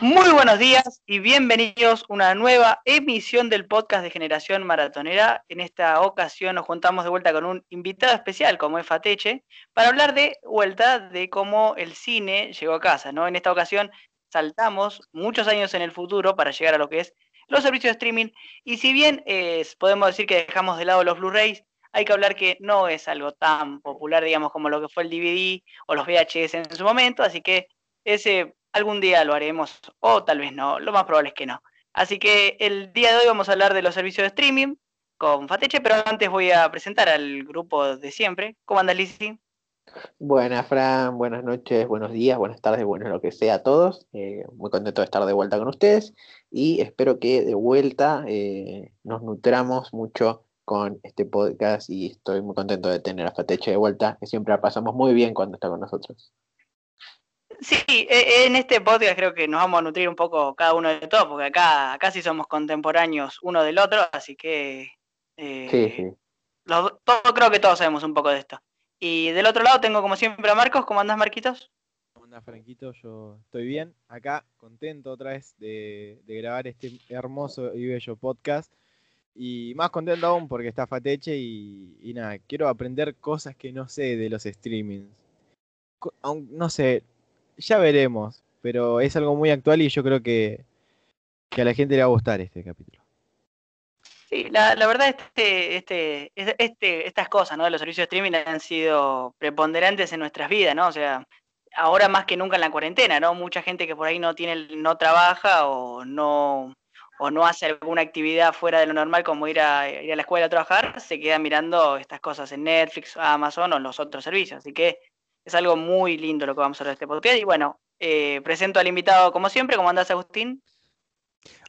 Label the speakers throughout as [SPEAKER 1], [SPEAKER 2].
[SPEAKER 1] Muy buenos días y bienvenidos a una nueva emisión del podcast de Generación Maratonera. En esta ocasión nos juntamos de vuelta con un invitado especial como es Fateche para hablar de vuelta de cómo el cine llegó a casa. ¿no? En esta ocasión saltamos muchos años en el futuro para llegar a lo que es los servicios de streaming y si bien podemos decir que dejamos de lado los Blu-rays, hay que hablar que no es algo tan popular, digamos, como lo que fue el DVD o los VHS en su momento, así que ese algún día lo haremos, o tal vez no, lo más probable es que no. Así que el día de hoy vamos a hablar de los servicios de streaming con Fateche, pero antes voy a presentar al grupo de siempre. ¿Cómo andas, Lizzy?
[SPEAKER 2] Buenas, Fran, buenas noches, buenos días, buenas tardes, bueno, lo que sea a todos. Eh, muy contento de estar de vuelta con ustedes y espero que de vuelta eh, nos nutramos mucho con este podcast y estoy muy contento de tener a Fateche de vuelta, que siempre la pasamos muy bien cuando está con nosotros.
[SPEAKER 1] Sí, e, en este podcast creo que nos vamos a nutrir un poco cada uno de todos, porque acá casi somos contemporáneos uno del otro, así que eh, sí, sí. todo, creo que todos sabemos un poco de esto. Y del otro lado tengo como siempre a Marcos, ¿cómo andas Marquitos?
[SPEAKER 3] ¿Cómo andas Franquito? Yo estoy bien, acá contento otra vez de, grabar este hermoso y bello podcast. Y más contento aún porque está Fateche y, nada, quiero aprender cosas que no sé de los streamings. No sé, ya veremos, pero es algo muy actual y yo creo que, a la gente le va a gustar este capítulo.
[SPEAKER 1] Sí, la, la verdad, este, este, este, estas cosas, ¿no? De los servicios de streaming han sido preponderantes en nuestras vidas, ¿no? O sea, ahora más que nunca en la cuarentena, ¿no? Mucha gente que por ahí no tiene, no trabaja o no, o no hace alguna actividad fuera de lo normal como ir a, ir a la escuela a trabajar, se queda mirando estas cosas en Netflix, Amazon o en los otros servicios. Así que es algo muy lindo lo que vamos a hablar de este podcast. Y bueno, eh, presento al invitado como siempre. ¿Cómo andás, Agustín?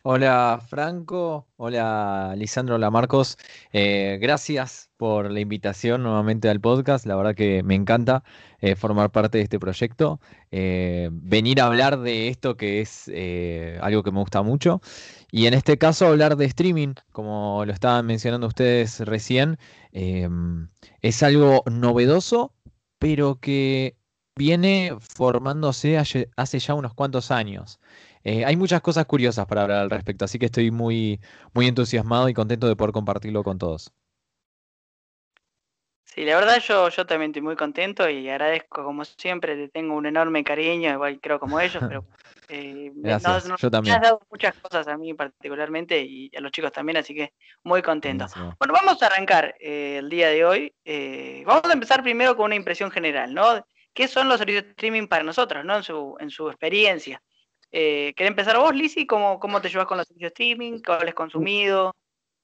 [SPEAKER 4] Hola Franco, hola Lisandro, hola Marcos. Eh, gracias por la invitación nuevamente al podcast. La verdad que me encanta eh, formar parte de este proyecto. venir a hablar de esto que es algo que me gusta mucho. Y en este caso hablar de streaming, como lo estaban mencionando ustedes recién, es algo novedoso pero que viene formándose hace ya unos cuantos años. Eh, hay muchas cosas curiosas para hablar al respecto, así que estoy muy, muy entusiasmado y contento de poder compartirlo con todos.
[SPEAKER 1] Sí, la verdad yo, yo también estoy muy contento y agradezco como siempre, te tengo un enorme cariño, igual creo como ellos, pero
[SPEAKER 4] eh, yo también.
[SPEAKER 1] me has dado muchas cosas a mí particularmente y a los chicos también, así que muy contento. Bueno, vamos a arrancar eh, el día de hoy. Eh, vamos a empezar primero con una impresión general, ¿no? ¿Qué son los servicios de streaming para nosotros, ¿no? En su, en su experiencia. Eh, ¿Querés empezar vos, Lizzy? ¿Cómo, ¿Cómo te llevas con los servicios de streaming? ¿Cómo les has consumido?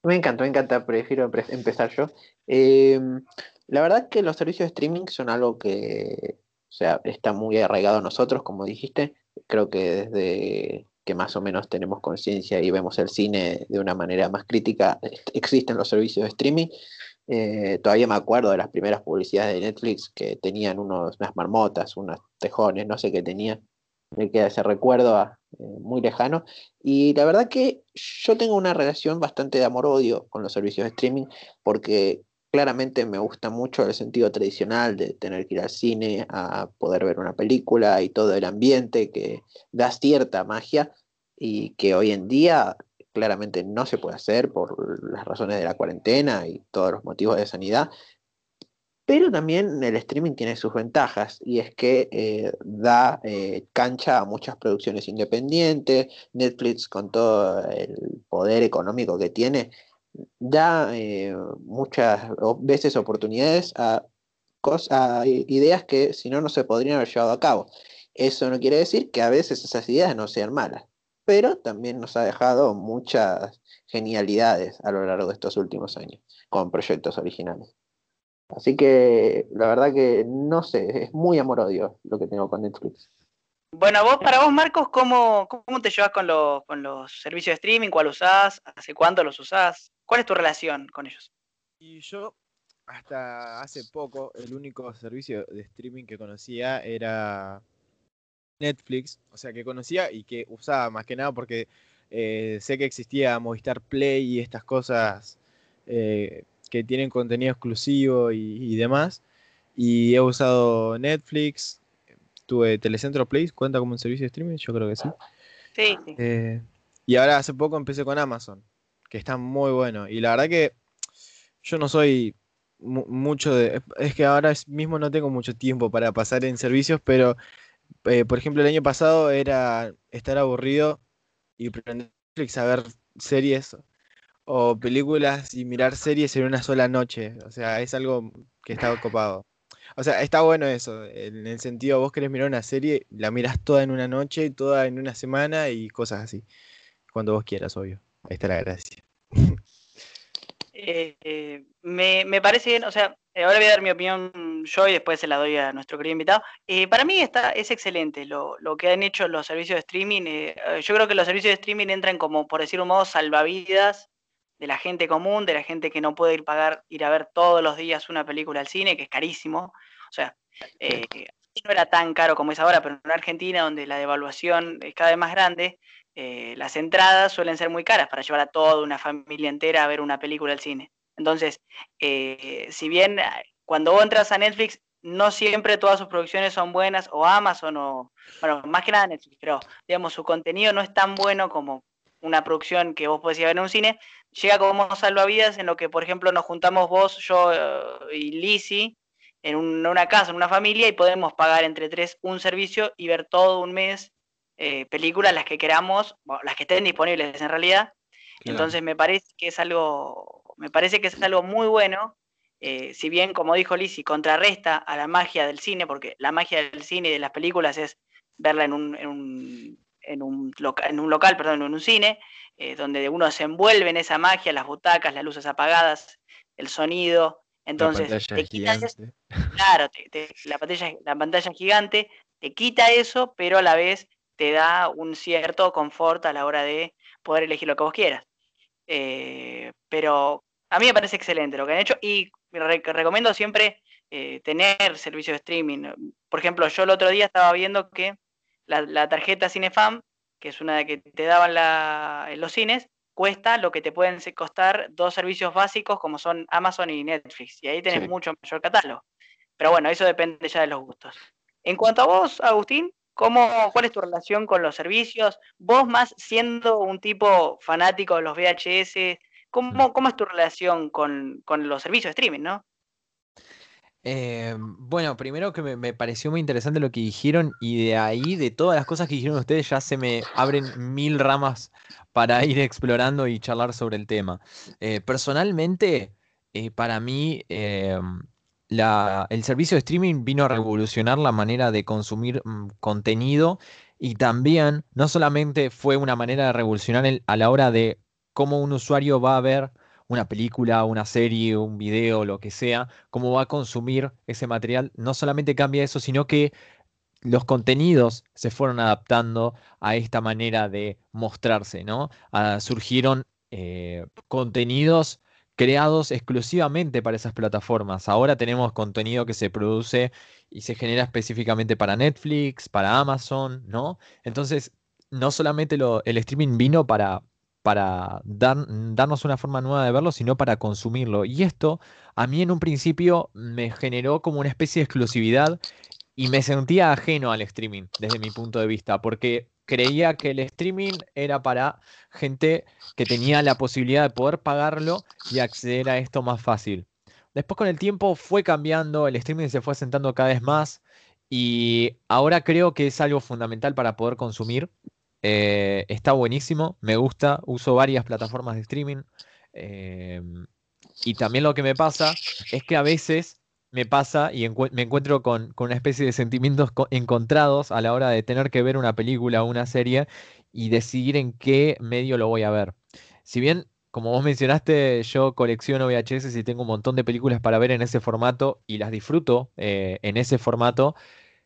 [SPEAKER 2] Me encanta, me encanta, prefiero empezar yo. Em, la verdad que los servicios de streaming son algo que o sea, está muy arraigado a nosotros, como dijiste. Creo que desde que más o menos tenemos conciencia y vemos el cine de una manera más crítica, existen los servicios de streaming. Eh, todavía me acuerdo de las primeras publicidades de Netflix que tenían unos, unas marmotas, unos tejones, no sé qué tenía. Me queda ese recuerdo ah, eh, muy lejano. Y la verdad que yo tengo una relación bastante de amor-odio con los servicios de streaming porque claramente me gusta mucho el sentido tradicional de tener que ir al cine a poder ver una película y todo el ambiente que da cierta magia y que hoy en día claramente no se puede hacer por las razones de la cuarentena y todos los motivos de sanidad. Pero también el streaming tiene sus ventajas y es que eh, da eh, cancha a muchas producciones independientes. Netflix con todo el poder económico que tiene da eh, muchas veces oportunidades a, cosas, ideas que si no, no se podrían haber llevado a cabo. Eso no quiere decir que a veces esas ideas no sean malas, pero también nos ha dejado muchas genialidades a lo largo de estos últimos años con proyectos originales. Así que la verdad que no sé, es muy amor-odio lo que tengo con Netflix.
[SPEAKER 1] Bueno, vos, para vos, Marcos, ¿cómo, cómo te llevas con los, con los servicios de streaming? ¿Cuál usás? ¿Hace cuánto los usás? ¿Cuál es tu relación con ellos?
[SPEAKER 3] Y yo, hasta hace poco, el único servicio de streaming que conocía era Netflix. O sea, que conocía y que usaba más que nada porque eh, sé que existía Movistar Play y estas cosas eh, que tienen contenido exclusivo y, demás. Y he usado Netflix, tuve Telecentro Play, ¿cuenta como un servicio de streaming? Yo creo que sí.
[SPEAKER 1] Sí.
[SPEAKER 3] Eh, y ahora hace poco empecé con Amazon, que está muy bueno. Y la verdad que yo no soy mucho de... Es que ahora mismo no tengo mucho tiempo para pasar en servicios, pero eh, por ejemplo el año pasado era estar aburrido y prender Netflix a ver series o películas y mirar series en una sola noche. O sea, es algo que está ocupado. O sea, está bueno eso, en el sentido, vos querés mirar una serie, la miras toda en una noche, toda en una semana y cosas así. Cuando vos quieras, obvio. Ahí está la gracia.
[SPEAKER 1] Eh, me, parece bien, o sea, ahora voy a dar mi opinión yo y después se la doy a nuestro querido invitado. Eh, para mí está, es excelente lo, que han hecho los servicios de streaming. Eh, yo creo que los servicios de streaming entran como, por decir un modo, salvavidas de la gente común, de la gente que no puede ir, pagar, ir a ver todos los días una película al cine, que es carísimo. O sea, no era tan caro como es ahora, pero en Argentina, donde la devaluación es cada vez más grande, eh, las entradas suelen ser muy caras para llevar a toda una familia entera a ver una película al cine. Entonces, eh, si bien ah, cuando vos entras a Netflix, no siempre todas sus producciones son buenas, o Amazon, o, bueno, más que nada Netflix, pero digamos, su contenido no es tan bueno como una producción que vos podés ir a ver en un cine, llega como salvavidas en lo que, por ejemplo, nos juntamos vos, yo eh, y Lizzie en una casa, en una familia, y podemos pagar entre tres un servicio y ver todo un mes eh, películas las que queramos, las que estén disponibles en realidad. Entonces me parece que es algo, me parece que es algo muy bueno. Eh, si bien, como dijo Lizzy, contrarresta a la magia del cine, porque la magia del cine y de las películas es verla en un, en un, en un, en un local, perdón, en un cine, eh, donde uno se envuelve en esa magia, las butacas, las luces apagadas, el sonido. Entonces, claro, la, pantalla, la pantalla gigante te quita eso, pero a la vez te da un cierto confort a la hora de poder elegir lo que vos quieras. Eh, pero a mí me parece excelente lo que han hecho y recomiendo siempre eh, tener servicio de streaming. Por ejemplo, yo el otro día estaba viendo que la, tarjeta Cinefam, que es una de que te daban en los cines, cuesta lo que te pueden costar dos servicios básicos como son Amazon y Netflix. Y ahí tenés mucho mayor catálogo. Pero bueno, eso depende ya de los gustos. En cuanto a vos, Agustín, ¿Cómo, ¿Cuál es tu relación con los servicios? Vos más siendo un tipo fanático de los VHS, ¿cómo, cómo es tu relación con, los servicios de streaming, no?
[SPEAKER 4] Eh, bueno, primero que me, pareció muy interesante lo que dijeron y de ahí, de todas las cosas que dijeron ustedes, ya se me abren mil ramas para ir explorando y charlar sobre el tema. Eh, personalmente, eh, para mí, el servicio de streaming vino a revolucionar la manera de consumir mm, contenido y también no solamente fue una manera de revolucionar a la hora de cómo un usuario va a ver una película, una serie, un video, lo que sea, cómo va a consumir ese material, no solamente cambia eso, sino que los contenidos se fueron adaptando a esta manera de mostrarse, ¿no? Ah, surgieron eh, contenidos creados exclusivamente para esas plataformas. Ahora tenemos contenido que se produce y se genera específicamente para Netflix, para Amazon, ¿no? Entonces, no solamente el streaming vino para, para darnos una forma nueva de verlo, sino para consumirlo. Y esto a mí en un principio me generó como una especie de exclusividad y me sentía ajeno al streaming desde mi punto de vista, porque creía que el streaming era para gente que tenía la posibilidad de poder pagarlo y acceder a esto más fácil. Después con el tiempo fue cambiando, el streaming se fue sentando cada vez más y ahora creo que es algo fundamental para poder consumir. Eh, está buenísimo, me gusta, uso varias plataformas de streaming. Eh, y también lo que me pasa es que a veces me pasa y me encuentro con, una especie de sentimientos encontrados a la hora de tener que ver una película o una serie y decidir en qué medio lo voy a ver. Si bien, como vos mencionaste, yo colecciono VHS y tengo un montón de películas para ver en ese formato y las disfruto eh, en ese formato,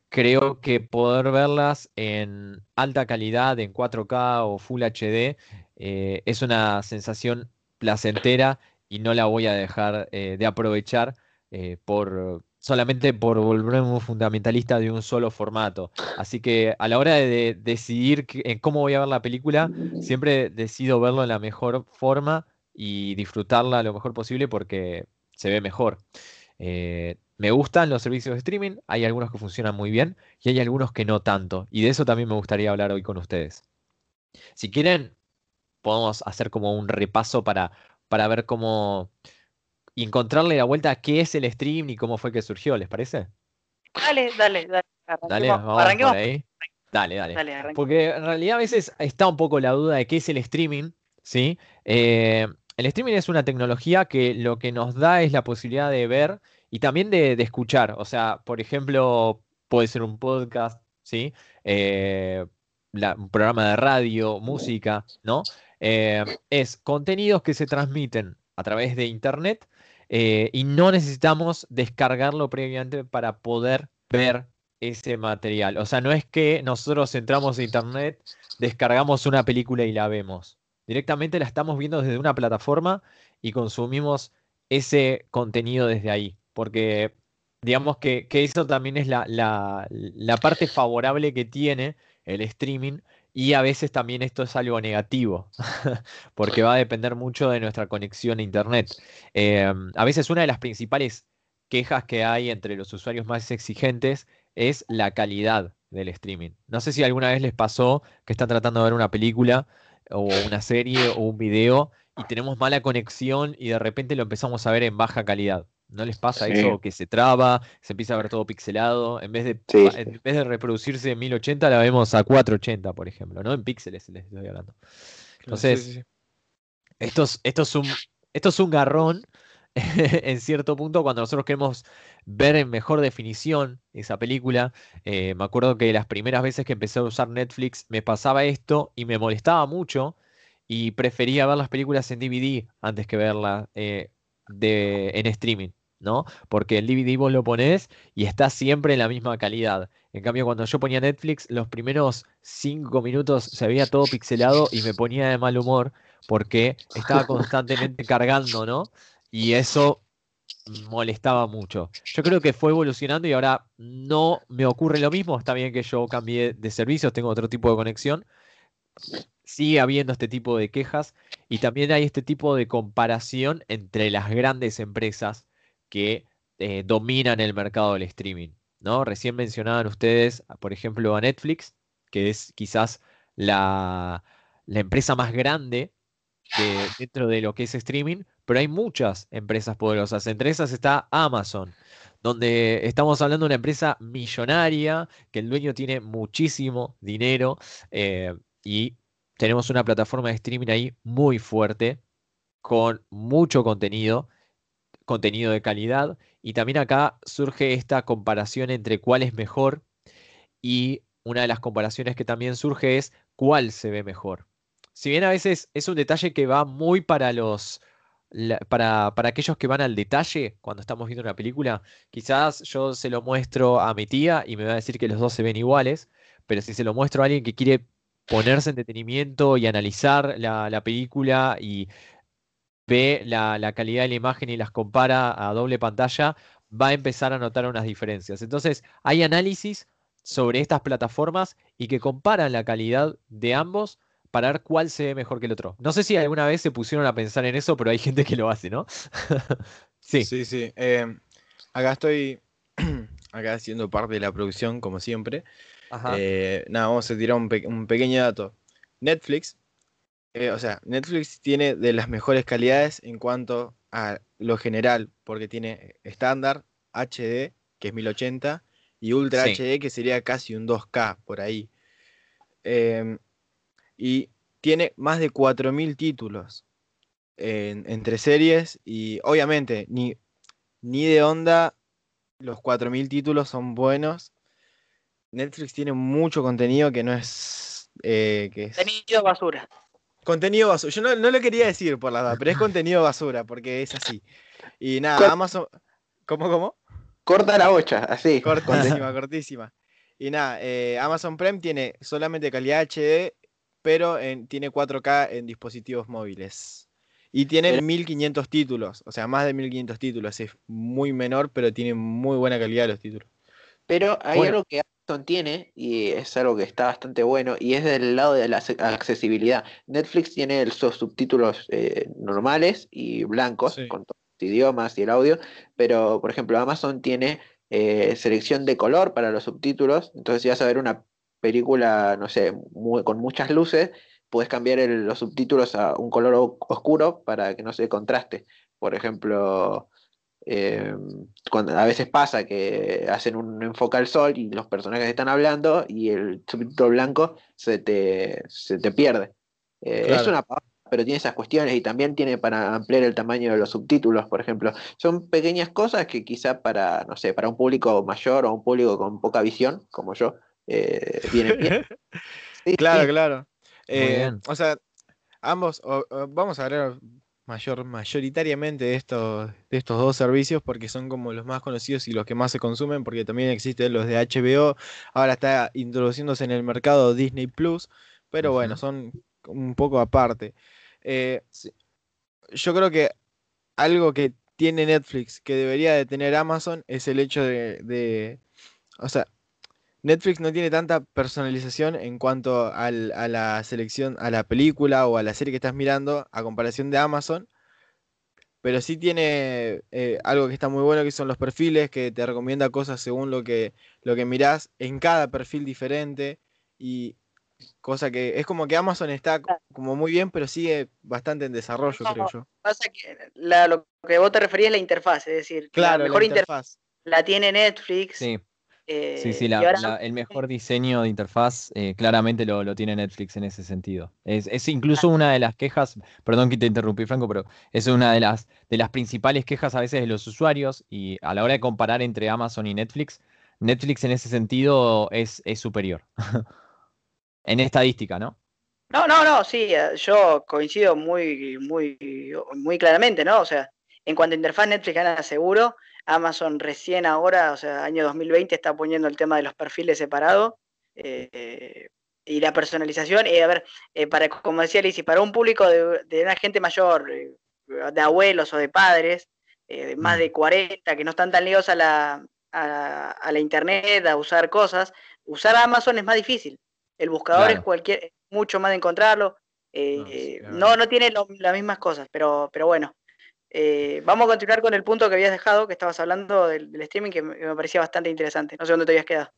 [SPEAKER 4] creo que poder verlas en alta calidad, en 4K o Full HD, eh, es una sensación placentera y no la voy a dejar eh, de aprovechar eh, por solamente por volverme un fundamentalista de un solo formato. Así que a la hora de, decidir cómo voy a ver la película, siempre decido verlo en la mejor forma y disfrutarla lo mejor posible porque se ve mejor. Me gustan los servicios de streaming, hay algunos que funcionan muy bien y hay algunos que no tanto. Y de eso también me gustaría hablar hoy con ustedes. Si quieren, podemos hacer como un repaso para, para ver cómo y encontrarle la vuelta a qué es el stream y cómo fue que surgió, ¿les parece?
[SPEAKER 1] Dale, dale, dale.
[SPEAKER 4] Dale, vamos por ahí. Dale, dale. Porque en realidad a veces está un poco la duda de qué es el streaming, ¿sí? Eh, el streaming es una tecnología que lo que nos da es la posibilidad de ver y también de, escuchar. O sea, por ejemplo, puede ser un podcast, ¿sí? Eh, un programa de radio, música, ¿no? Eh, es contenidos que se transmiten a través de Internet eh, y no necesitamos descargarlo previamente para poder ver ese material. O sea, no es que nosotros entramos a Internet, descargamos una película y la vemos. Directamente la estamos viendo desde una plataforma y consumimos ese contenido desde ahí. Porque digamos que, eso también es la, parte favorable que tiene el streaming y a veces también esto es algo negativo, porque va a depender mucho de nuestra conexión a Internet. Em, a veces una de las principales quejas que hay entre los usuarios más exigentes es la calidad del streaming. No sé si alguna vez les pasó que están tratando de ver una película o una serie o un video y tenemos mala conexión y de repente lo empezamos a ver en baja calidad. ¿No les pasa eso que se traba, se empieza a ver todo pixelado? En vez de, en vez de reproducirse en 1080, la vemos a 480, por ejemplo, ¿no? En píxeles les estoy hablando. Entonces, esto, es, esto, es un, esto es un garrón en cierto punto cuando nosotros queremos ver en mejor definición esa película. Eh, me acuerdo que las primeras veces que empecé a usar Netflix me pasaba esto y me molestaba mucho y prefería ver las películas en DVD antes que verlas eh, en streaming. ¿No? Porque el DVD vos lo pones y está siempre en la misma calidad. En cambio, cuando yo ponía Netflix, los primeros cinco minutos se veía todo pixelado y me ponía de mal humor porque estaba constantemente cargando, ¿no? Y eso molestaba mucho. Yo creo que fue evolucionando y ahora no me ocurre lo mismo. Está bien que yo cambié de servicios, tengo otro tipo de conexión. Sigue habiendo este tipo de quejas y también hay este tipo de comparación entre las grandes empresas que eh, dominan el mercado del streaming. ¿no? Recién mencionaban ustedes, por ejemplo, a Netflix, que es quizás la, empresa más grande dentro de lo que es streaming, pero hay muchas empresas poderosas. Entre esas está Amazon, donde estamos hablando de una empresa millonaria, que el dueño tiene muchísimo dinero eh, y tenemos una plataforma de streaming ahí muy fuerte, con mucho contenido contenido de calidad. Y también acá surge esta comparación entre cuál es mejor y una de las comparaciones que también surge es cuál se ve mejor. Si bien a veces es un detalle que va muy para los... para, para aquellos que van al detalle cuando estamos viendo una película, quizás yo se lo muestro a mi tía y me va a decir que los dos se ven iguales, pero si se lo muestro a alguien que quiere ponerse en detenimiento y analizar la, la película y ve la, calidad de la imagen y las compara a doble pantalla, va a empezar a notar unas diferencias. Entonces, hay análisis sobre estas plataformas y que comparan la calidad de ambos para ver cuál se ve mejor que el otro. No sé si alguna vez se pusieron a pensar en eso, pero hay gente que lo hace, ¿no?
[SPEAKER 3] sí. Sí, sí. Eh, acá estoy, acá haciendo parte de la producción, como siempre. Eh, nada, vamos a tirar un pequeño dato. Netflix eh, o sea, Netflix tiene de las mejores calidades en cuanto a lo general, porque tiene estándar, HD, que es 1080, y Ultra HD, que sería casi un 2K por ahí. Em, y tiene más de 4.000 títulos entre series y obviamente ni, ni de onda los 4.000 títulos son buenos. Netflix tiene mucho contenido que no es...
[SPEAKER 1] Eh, que Contenido basura.
[SPEAKER 3] Contenido basura. Yo no, lo quería decir por la edad, pero es contenido basura, porque es así. Y nada, Amazon. ¿Cómo, cómo?
[SPEAKER 2] Corta la bocha, así.
[SPEAKER 3] Cortísima, cortísima. Y nada, eh, Amazon Prime tiene solamente calidad HD, pero tiene 4K en dispositivos móviles. Y tiene 1500 títulos, o sea, más de 1500 títulos. Es muy menor, pero tiene muy buena calidad los títulos.
[SPEAKER 2] Pero hay algo que tiene, y es algo que está bastante bueno, y es del lado de la accesibilidad. Netflix tiene los subtítulos eh, normales y blancos, con idiomas y el audio, pero por ejemplo Amazon tiene eh, selección de color para los subtítulos, entonces si vas a ver una película, no sé, con muchas luces, puedes cambiar los subtítulos a un color oscuro para que no se contraste. Por ejemplo, eh, cuando, a veces pasa que hacen un enfoque al sol y los personajes están hablando y el subtítulo blanco se te, se te pierde. Eh, es una pero tiene esas cuestiones y también tiene para ampliar el tamaño de los subtítulos, por ejemplo. Son pequeñas cosas que quizá para, no sé, para un público mayor o un público con poca visión, como yo, eh, vienen bien.
[SPEAKER 3] claro, claro. Eh, o sea, ambos, vamos a hablar mayor, mayoritariamente de estos, de estos dos servicios porque son como los más conocidos y los que más se consumen, porque también existen los de HBO, ahora está introduciéndose en el mercado Disney Plus, pero bueno, son un poco aparte. Eh, yo creo que algo que tiene Netflix que debería de tener Amazon es el hecho de, de o sea, Netflix no tiene tanta personalización en cuanto a la selección, a la película o a la serie que estás mirando, a comparación de Amazon. Pero sí tiene eh, algo que está muy bueno, que son los perfiles, que te recomienda cosas según lo que, lo que mirás en cada perfil diferente. Y cosa que es como que Amazon está como muy bien, pero sigue bastante en desarrollo, creo yo.
[SPEAKER 1] Pasa que lo que vos te referías es la interfaz, es decir,
[SPEAKER 3] la mejor interfaz.
[SPEAKER 1] la tiene Netflix.
[SPEAKER 4] Sí sí, sí, eh, el mejor diseño de interfaz eh, claramente lo, tiene Netflix en ese sentido. Es, incluso una de las quejas, perdón que te interrumpí Franco, pero es una de las, de las principales quejas a veces de los usuarios y a la hora de comparar entre Amazon y Netflix, Netflix en ese sentido es, es superior. en estadística, ¿no?
[SPEAKER 1] No, no, no, sí, eh, yo coincido muy, muy, muy claramente, ¿no? O sea, en cuanto a interfaz, Netflix gana seguro. Amazon recién ahora, o sea, año 2020, está poniendo el tema de los perfiles separados eh, y la personalización. Y a ver, eh, para, como decía Lizy, para un público de, una gente mayor, eh, de abuelos o de padres, más mm. de 40, que no están tan ligados a la, a, la internet, a usar cosas, usar Amazon es más difícil. El buscador es cualquier, mucho más de encontrarlo. no, no, tiene las mismas cosas, pero, pero bueno, eh, vamos a continuar con el punto que habías dejado, que estabas hablando del, streaming, que me, parecía bastante interesante. No sé dónde te habías quedado.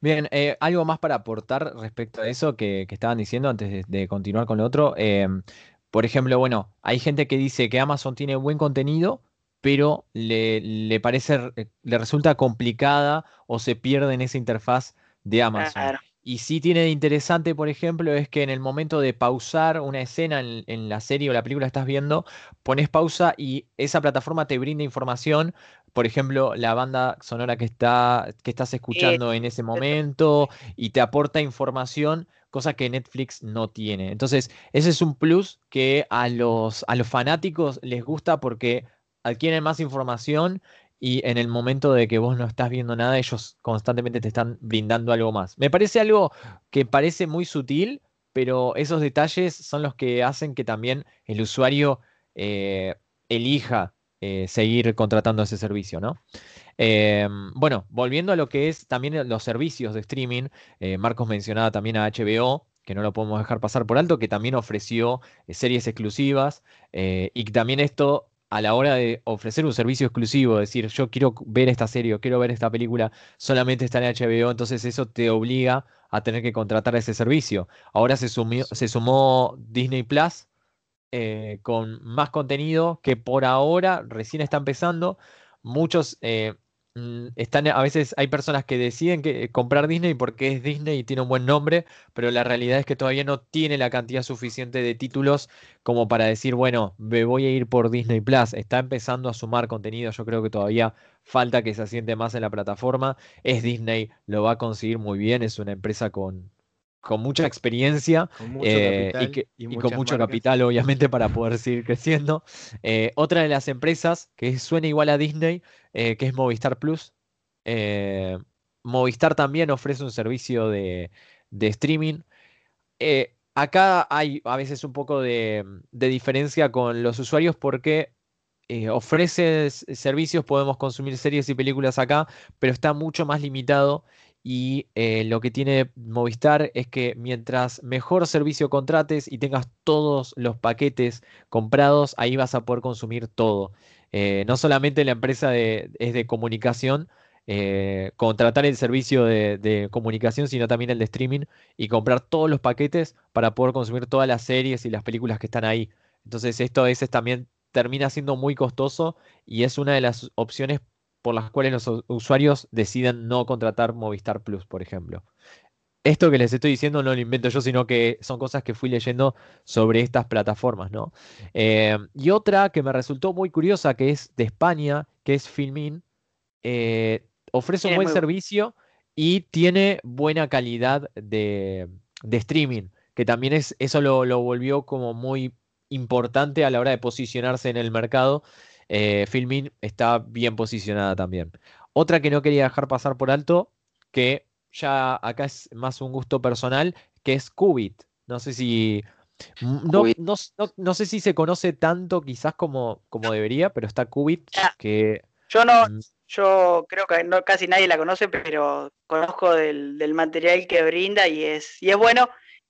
[SPEAKER 4] Bien, eh, algo más para aportar respecto a eso que, estaban diciendo antes de, continuar con lo otro. Em, por ejemplo, bueno, hay gente que dice que Amazon tiene buen contenido, pero le, parece, le resulta complicada o se pierde en esa interfaz de Amazon. Y sí tiene de interesante, por ejemplo, es que en el momento de pausar una escena en, la serie o la película que estás viendo, pones pausa y esa plataforma te brinda información, por ejemplo, la banda sonora que, está, que estás escuchando en ese momento y te aporta información, cosa que Netflix no tiene. Entonces, ese es un plus que a los, a los fanáticos les gusta porque adquieren más información y en el momento de que vos no estás viendo nada, ellos constantemente te están brindando algo más. Me parece algo que parece muy sutil, pero esos detalles son los que hacen que también el usuario eh, elija eh, seguir contratando ese servicio, ¿no? Em, bueno, volviendo a lo que es también los servicios de streaming, eh, Marcos mencionaba también a HBO, que no lo podemos dejar pasar por alto, que también ofreció series exclusivas y también esto a la hora de ofrecer un servicio exclusivo, decir yo quiero ver esta serie o quiero ver esta película, solamente está en HBO, entonces eso te obliga a tener que contratar ese servicio. Ahora se, se sumó Disney Plus eh, con más contenido que por ahora recién está empezando. Muchos eh, están, a veces hay personas que deciden que, comprar Disney porque es Disney y tiene un buen nombre, pero la realidad es que todavía no tiene la cantidad suficiente de títulos como para decir, bueno, me voy a ir por Disney Plus. Está empezando a sumar contenido, yo creo que todavía falta que se asiente más en la plataforma. Es Disney, lo va a conseguir muy bien, es una empresa con, con mucha experiencia eh, y, con mucho capital, obviamente, para poder seguir creciendo. Eh, otra de las empresas que suena igual a Disney, eh, que es Movistar Plus. Movistar también ofrece un servicio de, streaming. acá hay a veces un poco de, de diferencia con los usuarios porque ofrece servicios, podemos consumir series y películas acá, pero está mucho más limitado y eh, lo que tiene Movistar es que mientras mejor servicio contrates y tengas todos los paquetes comprados, ahí vas a poder consumir todo. Eh, no solamente la empresa es de comunicación, eh, contratar el servicio de, comunicación, sino también el de streaming y comprar todos los paquetes para poder consumir todas las series y las películas que están ahí. Entonces esto a veces también termina siendo muy costoso y es una de las opciones por las cuales los usuarios deciden no contratar Movistar Plus, por ejemplo. Esto que les estoy diciendo no lo invento yo, sino que son cosas que fui leyendo sobre estas plataformas, ¿no? Eh, y otra que me resultó muy curiosa, que es de España, que es Filmin, eh, ofrece un buen servicio y tiene buena calidad de, streaming, que también es, eso lo, volvió como muy importante a la hora de posicionarse en el mercado. Eh, Filmin está bien posicionada también. Otra que no quería dejar pasar por alto, que ya acá es más un gusto personal, que es Qubit. No sé si. No, no, sé si se conoce tanto quizás como, como debería, pero está Qubit que.
[SPEAKER 1] Yo no, mm. Yo creo que no, casi nadie la conoce, pero conozco del, material que brinda y es, y es bueno.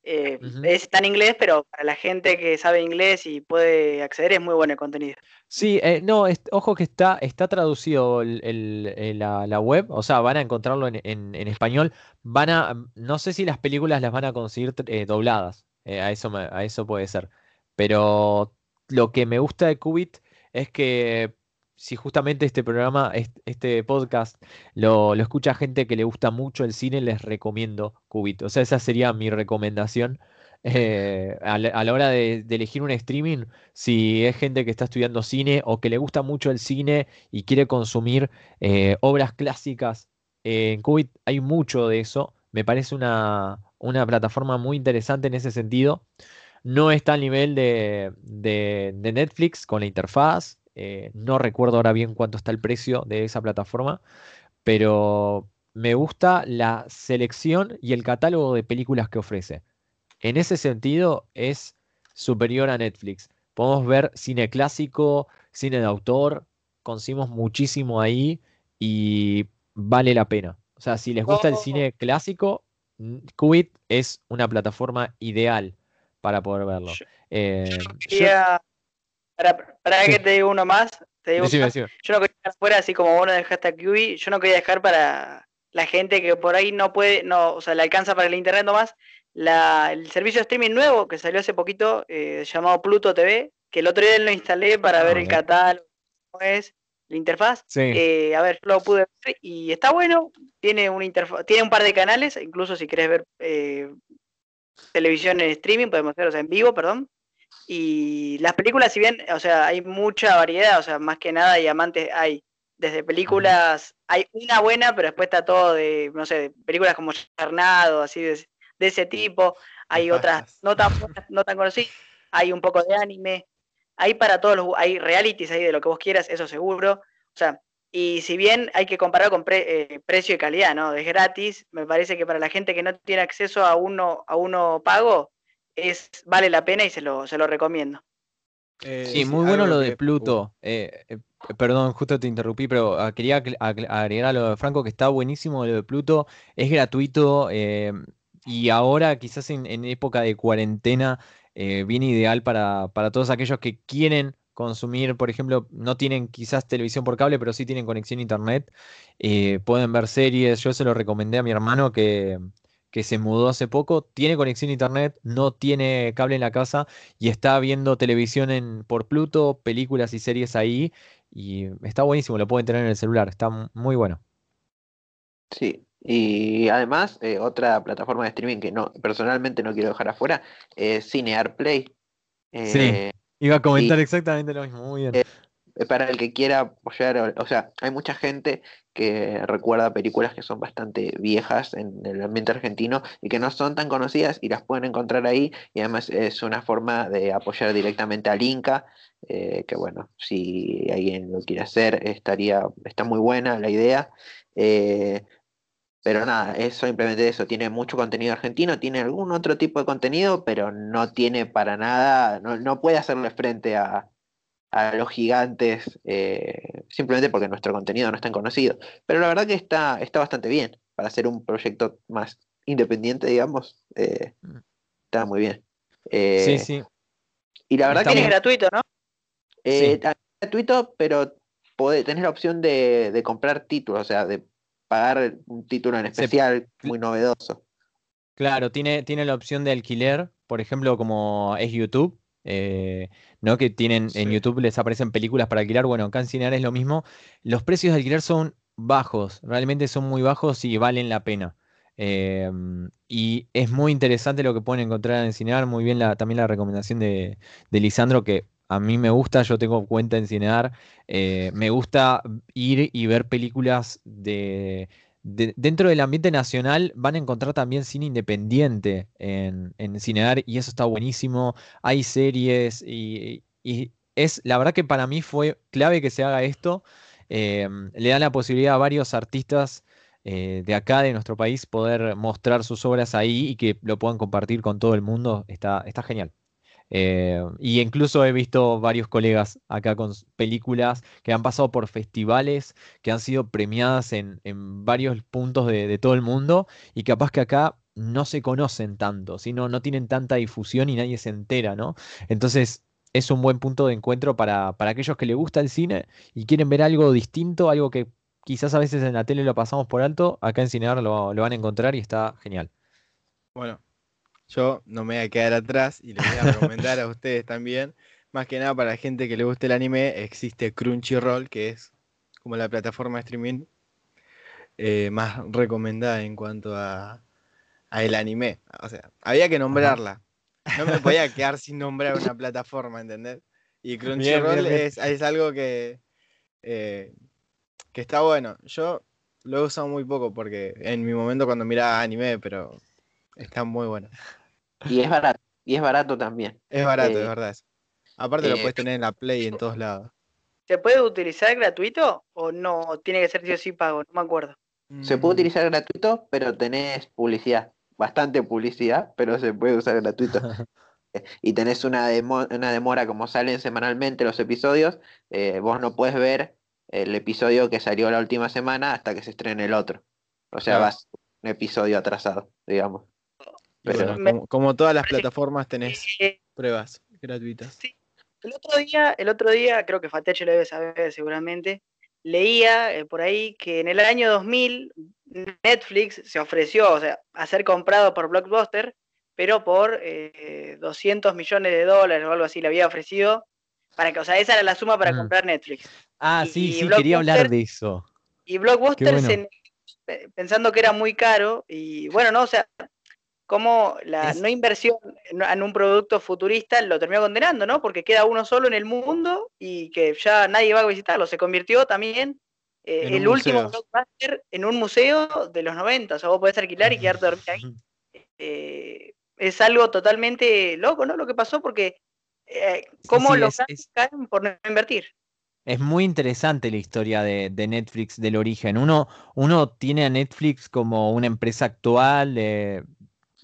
[SPEAKER 1] Eh, está en inglés, pero para la gente que sabe inglés y puede acceder es muy bueno el contenido.
[SPEAKER 4] Sí, eh, no, ojo que está, está traducido la, web, o sea, van a encontrarlo en, español. Van a, no sé si las películas las van a conseguir eh, dobladas, a, eso a eso puede ser. Pero lo que me gusta de Qubit es que si justamente este programa, este podcast, lo, escucha gente que le gusta mucho el cine, les recomiendo Qubit. O sea, esa sería mi recomendación. Eh, a, la, hora de, elegir un streaming, si es gente que está estudiando cine o que le gusta mucho el cine y quiere consumir eh, obras clásicas, en Qubit hay mucho de eso. Me parece una, plataforma muy interesante en ese sentido. No está al nivel de, de Netflix con la interfaz, eh, no recuerdo ahora bien cuánto está el precio de esa plataforma, pero me gusta la selección y el catálogo de películas que ofrece. En ese sentido es superior a Netflix. Podemos ver cine clásico, cine de autor, conseguimos muchísimo ahí y vale la pena. O sea, si les gusta el cine clásico, Qubit es una plataforma ideal para poder verlo.
[SPEAKER 1] Eh, para, para que te diga uno más, te digo yo no quería dejar fuera, así como vos no dejaste a QB, yo no quería dejar para la gente que por ahí no puede, no, o sea, le alcanza para el internet nomás, la, el servicio de streaming nuevo que salió hace poquito, eh, llamado Pluto TV, que el otro día lo instalé para ver el catálogo, cómo es, la interfaz. Eh, a ver, lo pude ver y está bueno, tiene una interfaz, tiene un par de canales, incluso si querés ver eh, televisión en streaming, podemos ver, o sea, en vivo, perdón. Y las películas, si bien, o sea, hay mucha variedad, o sea, más que nada diamantes hay. Desde películas, hay una buena, pero después está todo de, no sé, películas como Charnado, así de, ese tipo. Hay otras no tan no tan conocidas. Hay un poco de anime. Hay para todos los, hay realities ahí de lo que vos quieras, eso seguro. O sea, y si bien hay que comparar con eh, precio y calidad, ¿no? Es gratis, me parece que para la gente que no tiene acceso a uno, a uno pago, es, vale la pena y se lo, se lo recomiendo.
[SPEAKER 4] Eh, sí, muy bueno lo de Pluto. Eh, eh, perdón, justo te interrumpí, pero ah, quería agregar a lo de Franco que está buenísimo lo de Pluto. Es gratuito y ahora quizás en, época de cuarentena viene ideal para, para todos aquellos que quieren consumir, por ejemplo, no tienen quizás televisión por cable, pero sí tienen conexión a internet, pueden ver series. Yo se lo recomendé a mi hermano que, que se mudó hace poco, tiene conexión a internet, no tiene cable en la casa y está viendo televisión en, por Pluto, películas y series ahí y está buenísimo, lo pueden tener en el celular, está muy bueno.
[SPEAKER 2] Sí, y además eh, otra plataforma de streaming que no personalmente no quiero dejar afuera es Cinear Play.
[SPEAKER 4] sí, eh, iba a comentar exactamente lo mismo, muy bien. Eh,
[SPEAKER 2] para el que quiera apoyar, o sea, hay mucha gente que recuerda películas que son bastante viejas en el ambiente argentino y que no son tan conocidas y las pueden encontrar ahí y además es una forma de apoyar directamente al Inca, eh, que bueno, si alguien lo quiere hacer, estaría, está muy buena la idea. Eh, pero nada, es simplemente eso, tiene mucho contenido argentino, tiene algún otro tipo de contenido, pero no tiene para nada, no, no puede hacerle frente a, a los gigantes eh, simplemente porque nuestro contenido no es tan conocido. Pero la verdad que está, está bastante bien para hacer un proyecto más independiente, digamos. Eh, mm. está muy bien.
[SPEAKER 1] Eh, sí, sí. Y la verdad que es gratuito, ¿no?
[SPEAKER 2] gratuito, pero podés, tenés la opción de, de comprar títulos, o sea, de pagar un título en
[SPEAKER 4] Se-
[SPEAKER 2] especial muy novedoso.
[SPEAKER 4] Claro, tiene, tiene la opción de alquiler, por ejemplo, como es YouTube, eh, ¿no? Que tienen en. YouTube les aparecen películas para alquilar. Bueno, acá en Cinear es lo mismo. Los precios de alquiler son bajos, realmente son muy bajos y valen la pena. Em, y es muy interesante lo que pueden encontrar en Cinear. Muy bien la, también la recomendación de, de Lisandro, que a mí me gusta, yo tengo cuenta en Cinear. eh, me gusta ir y ver películas de de- dentro del ambiente nacional van a encontrar también cine independiente en, en Cinear y eso está buenísimo. Hay series y, es la verdad que para mí fue clave que se haga esto. Eh, le da la posibilidad a varios artistas eh, de acá, de nuestro país, poder mostrar sus obras ahí y que lo puedan compartir con todo el mundo. Está, está genial. Eh, y incluso he visto varios colegas acá con películas que han pasado por festivales, que han sido premiadas en, varios puntos de, todo el mundo y capaz que acá no se conocen tanto, sino no tienen tanta difusión y nadie se entera, ¿no? Entonces es un buen punto de encuentro para, para aquellos que les gusta el cine y quieren ver algo distinto, algo que quizás a veces en la tele lo pasamos por alto, acá en Cinear lo, lo van a encontrar y está genial.
[SPEAKER 3] Bueno, yo no me voy a quedar atrás y les voy a recomendar a ustedes también. Más que nada para la gente que le guste el anime, existe Crunchyroll, que es como la plataforma de streaming eh, más recomendada en cuanto a, a el anime. O sea, había que nombrarla. No me podía quedar sin nombrar una plataforma, ¿entendés? Y Crunchyroll
[SPEAKER 4] bien, bien.
[SPEAKER 3] Es, es algo que, eh, que está bueno. Yo lo he usado muy poco porque en mi momento cuando miraba anime, pero está muy bueno.
[SPEAKER 2] Y es barato, y es barato también.
[SPEAKER 3] Es barato,
[SPEAKER 2] Eh,
[SPEAKER 3] es verdad. Aparte lo
[SPEAKER 2] eh,
[SPEAKER 3] puedes tener en la Play en todos lados.
[SPEAKER 1] ¿Se puede utilizar gratuito o no? Tiene que ser sí o sí pago, no me acuerdo.
[SPEAKER 2] Se puede
[SPEAKER 3] Mm,
[SPEAKER 2] utilizar gratuito, pero tenés publicidad, bastante publicidad, pero se puede usar gratuito. Y tenés una, demo- una demora como salen semanalmente los episodios, eh, vos no puedes ver el episodio que salió la última semana hasta que se estrene el otro. O sea,
[SPEAKER 3] Claro.
[SPEAKER 2] vas un episodio atrasado, digamos.
[SPEAKER 3] Bueno,
[SPEAKER 2] pero-
[SPEAKER 1] Me-
[SPEAKER 3] como, como todas las plataformas tenés
[SPEAKER 1] Eh,
[SPEAKER 3] pruebas gratuitas.
[SPEAKER 1] El otro día, el otro día, creo que Fateche lo debe saber seguramente, leía eh, por ahí que en el año 2000 Netflix se ofreció, o sea, a ser comprado por Blockbuster, pero por eh, 200 millones de dólares o algo así le había ofrecido, para que, o sea, esa era la suma para
[SPEAKER 4] Mm.
[SPEAKER 1] comprar Netflix.
[SPEAKER 4] Ah,
[SPEAKER 1] Y-
[SPEAKER 4] sí, sí, quería hablar de eso.
[SPEAKER 1] Y Blockbuster
[SPEAKER 4] bueno.
[SPEAKER 1] se- eh, pensando que era muy caro, y bueno, no, o sea, como la
[SPEAKER 4] Es-
[SPEAKER 1] no inversión en, un producto futurista lo terminó condenando, ¿no? Porque queda uno solo en el mundo y que ya nadie va a visitarlo. Se convirtió también eh, el último blockbuster en un museo de los 90. O sea, vos podés alquilar y quedarte dormido ahí. Eh, es algo totalmente loco, ¿no? Lo que pasó porque eh, cómo
[SPEAKER 4] sí,
[SPEAKER 1] los
[SPEAKER 4] es-
[SPEAKER 1] caen por no invertir.
[SPEAKER 4] Es muy interesante la historia de, de Netflix del origen. Uno, uno tiene a Netflix como una empresa actual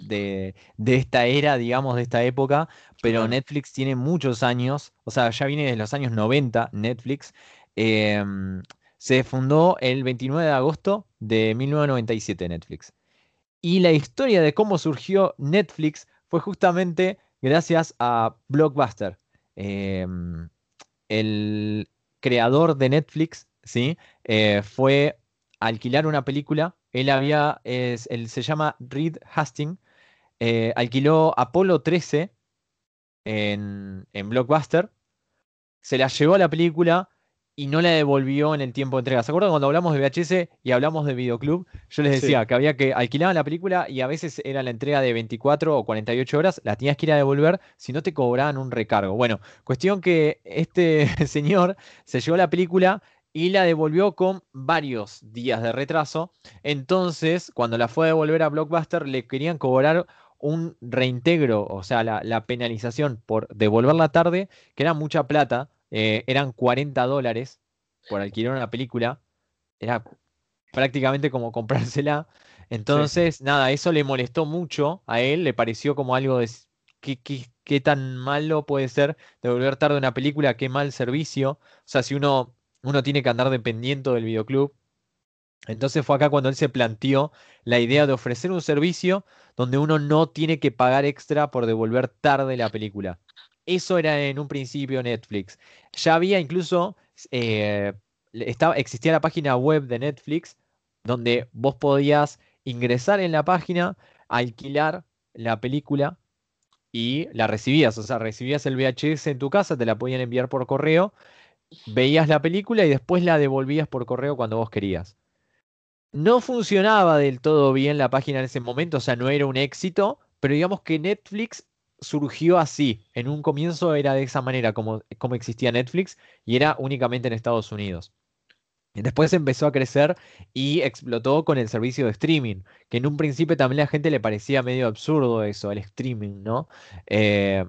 [SPEAKER 4] de, de esta era, digamos, de esta época, pero
[SPEAKER 3] Claro.
[SPEAKER 4] Netflix tiene muchos años, o sea, ya viene de los años 90 Netflix. em, se fundó el 29 de agosto de 1997 Netflix. Y la historia de cómo surgió Netflix fue justamente gracias a Blockbuster. Em, el creador de Netflix, ¿sí? Eh, fue alquilar una película. Él había, es- él se llama Reed Hastings, eh, alquiló Apolo 13 en, en Blockbuster, se la llevó a la película y no la devolvió en el tiempo de entrega. ¿Se acuerdan cuando hablamos de VHS y hablamos de Videoclub? Yo les
[SPEAKER 3] Sí.
[SPEAKER 4] decía que había que alquilaban la película y a veces era la entrega de 24 o 48 horas, la tenías que ir a devolver si no te cobraban un recargo. Bueno, cuestión que este señor se llevó la película y la devolvió con varios días de retraso. Entonces, cuando la fue a devolver a Blockbuster, le querían cobrar un reintegro, o sea, la, la penalización por devolverla tarde, que era mucha plata, eh, eran 40 dólares por alquilar una película, era prácticamente como comprársela. Entonces, nada, eso le molestó mucho a él, le pareció como algo de qué, qué- qué tan malo puede ser devolver tarde una película, qué mal servicio. O sea, si uno, uno tiene que andar dependiente del videoclub. Entonces fue acá cuando él se planteó la idea de ofrecer un servicio donde uno no tiene que pagar extra por devolver tarde la película. Eso era en un principio Netflix. Ya había incluso, eh, estaba, existía la página web de Netflix donde vos podías ingresar en la página, alquilar la película y la recibías. O sea, recibías el VHS en tu casa, te la podían enviar por correo, veías la película y después la devolvías por correo cuando vos querías. No funcionaba del todo bien la página en ese momento, o sea, no era un éxito, pero digamos que Netflix surgió así. En un comienzo era de esa manera como, como existía Netflix y era únicamente en Estados Unidos. Después empezó a crecer y explotó con el servicio de streaming, que en un principio también a la gente le parecía medio absurdo eso, el streaming, ¿no? Eh,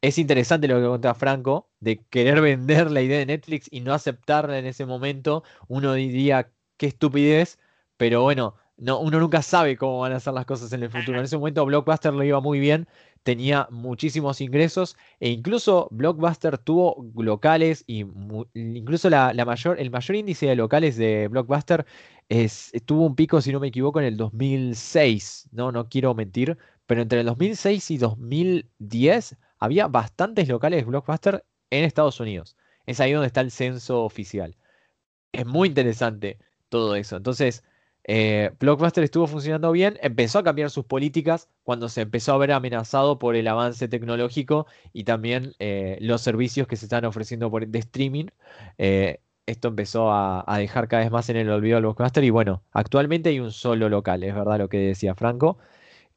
[SPEAKER 4] es interesante lo que contaba Franco, de querer vender la idea de Netflix y no aceptarla en ese momento. Uno diría, qué estupidez, pero bueno, no, uno nunca sabe cómo van a ser las cosas en el futuro. En ese momento Blockbuster lo iba muy bien, tenía muchísimos ingresos e incluso Blockbuster tuvo locales y incluso la, mayor, el mayor índice de locales de Blockbuster es, tuvo un pico, si no me equivoco, en el 2006. No, no quiero mentir, pero entre el 2006 y 2010 había bastantes locales de Blockbuster en Estados Unidos. Es ahí donde está el censo oficial. Es muy interesante todo eso. Entonces, eh, Blockbuster estuvo funcionando bien, empezó a cambiar sus políticas cuando se empezó a ver amenazado por el avance tecnológico y también eh, los servicios que se están ofreciendo por, de streaming. Eh, esto empezó a, dejar cada vez más en el olvido al Blockbuster y bueno, actualmente hay un solo local, es verdad lo que decía Franco,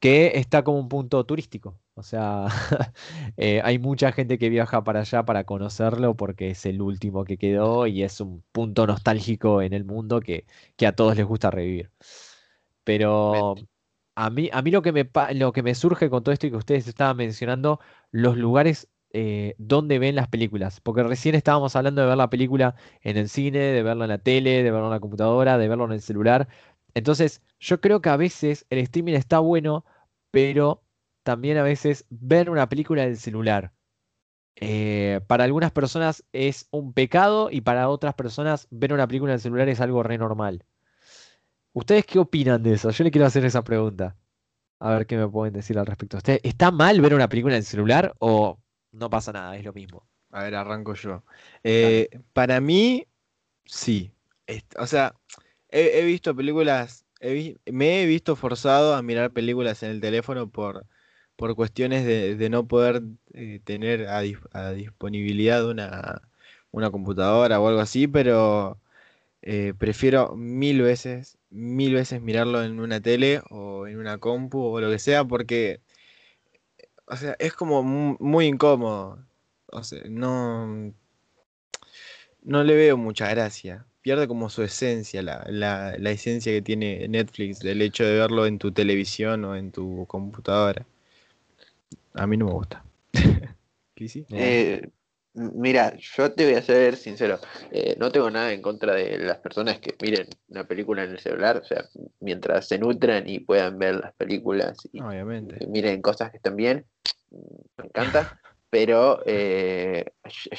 [SPEAKER 4] que está como un punto turístico. O sea, eh, hay mucha gente que viaja para allá para conocerlo porque es el último que quedó y es un punto nostálgico en el mundo que, a todos les gusta revivir. Pero a mí, a mí lo, que me, lo que me surge con todo esto y que ustedes estaban mencionando, los lugares eh, donde ven las películas. Porque recién estábamos hablando de ver la película en el cine, de verla en la tele, de verla en la computadora, de verlo en el celular. Entonces, yo creo que a veces el streaming está bueno pero también a veces ver una película del celular. Eh, para algunas personas es un pecado y para otras personas ver una película del celular es algo re normal. ¿Ustedes qué opinan de eso? Yo le quiero hacer esa pregunta. A ver qué me pueden decir al respecto. ¿Usted, ¿Está mal ver una película en celular o no pasa nada? Es lo mismo.
[SPEAKER 3] A ver, arranco yo. Eh, para mí, sí. O sea, he visto películas me he visto forzado a mirar películas en el teléfono por, por cuestiones de, no poder eh, tener a, disponibilidad una, una, computadora o algo así, pero eh, prefiero mil veces, mil veces mirarlo en una tele o en una compu o lo que sea, porque o sea, es como muy, incómodo. O sea, no, no le veo mucha gracia pierde como su esencia, la, la, la, esencia que tiene Netflix, del hecho de verlo en tu televisión o en tu computadora. A mí no me gusta.
[SPEAKER 2] eh, mira, yo te voy a ser sincero, eh, no tengo nada en contra de las personas que miren una película en el celular, o sea, mientras se nutran y puedan ver las películas y,
[SPEAKER 3] Obviamente.
[SPEAKER 2] miren cosas que están bien, me encanta. Pero eh,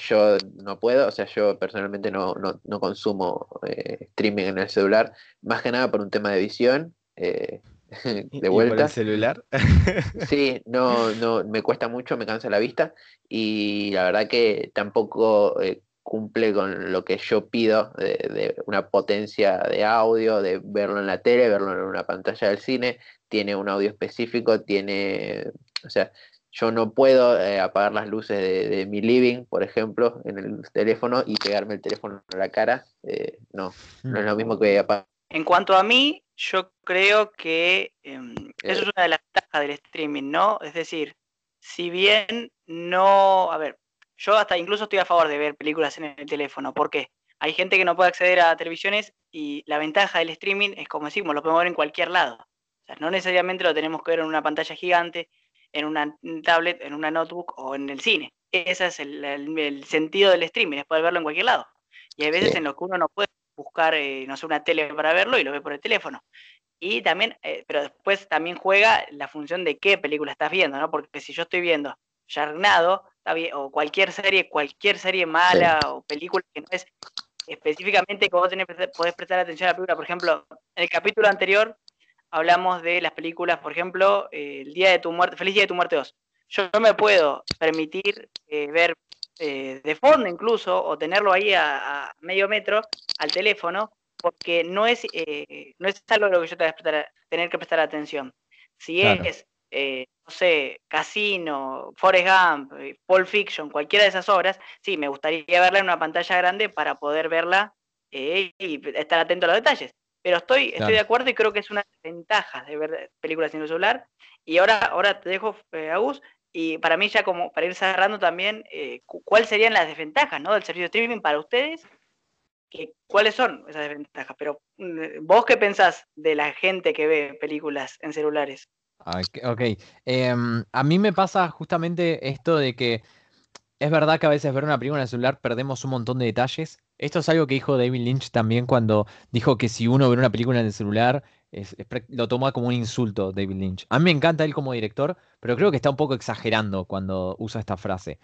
[SPEAKER 2] yo no puedo, o sea, yo personalmente no, no, consumo eh, streaming en el celular, más que nada por un tema de visión. Eh, de vuelta. ¿Y
[SPEAKER 3] el celular?
[SPEAKER 2] sí, no, no, me cuesta mucho, me cansa la vista y la verdad que tampoco cumple con lo que yo pido de, de, una potencia de audio, de verlo en la tele, verlo en una pantalla del cine, tiene un audio específico, tiene, o sea, yo no puedo eh, apagar las luces de, mi living, por ejemplo, en el teléfono y pegarme el teléfono a la cara. Eh, no, no es lo mismo que apagar.
[SPEAKER 1] En cuanto a mí, yo creo que em, eso es eh. una de las ventajas del streaming, ¿no? Es decir, si bien no, a ver, yo hasta incluso estoy a favor de ver películas en el teléfono, porque hay gente que no puede acceder a televisiones y la ventaja del streaming es como decimos, lo podemos ver en cualquier lado. O sea, no necesariamente lo tenemos que ver en una pantalla gigante, en una tablet, en una notebook o en el cine. Ese es el, sentido del streaming, es poder verlo en cualquier lado. Y hay veces en los que uno no puede buscar, eh, no sé, una tele para verlo y lo ve por el teléfono. Y también, eh, pero después también juega la función de qué película estás viendo, ¿no? Porque si yo estoy viendo Yarnado, o cualquier serie, cualquier serie mala o película que no es específicamente que vos tenés, podés prestar atención a la película, por ejemplo, en el capítulo anterior hablamos de las películas, por ejemplo, eh, El Día de tu Muerte, Feliz Día de tu Muerte 2. yo me puedo permitir eh, ver eh, de fondo incluso o tenerlo ahí a, medio metro al teléfono porque no es, eh, no es algo a lo que yo tenga que tener que prestar atención. Si es, no sé, Casino, Forrest Gump, Pulp Fiction, cualquiera de esas obras, sí, me gustaría verla en una pantalla grande para poder verla y estar atento a los detalles. Pero estoy, estoy de acuerdo y creo que es una ventaja de ver películas en el celular. Y ahora, ahora te dejo, eh, Agus, y para mí ya como para ir cerrando también, eh, ¿cuáles serían las desventajas ¿no? del servicio de streaming para ustedes? ¿Cuáles son esas desventajas? Pero mm, vos qué pensás de la gente que ve películas en celulares?
[SPEAKER 4] Ok, em, a mí me pasa justamente esto de que es verdad que a veces ver una película en el celular perdemos un montón de detalles. Esto es algo que dijo David Lynch también cuando dijo que si uno ve una película en el celular, lo toma como un insulto David Lynch. A mí me encanta él como director, pero creo que está un poco exagerando cuando usa esta frase.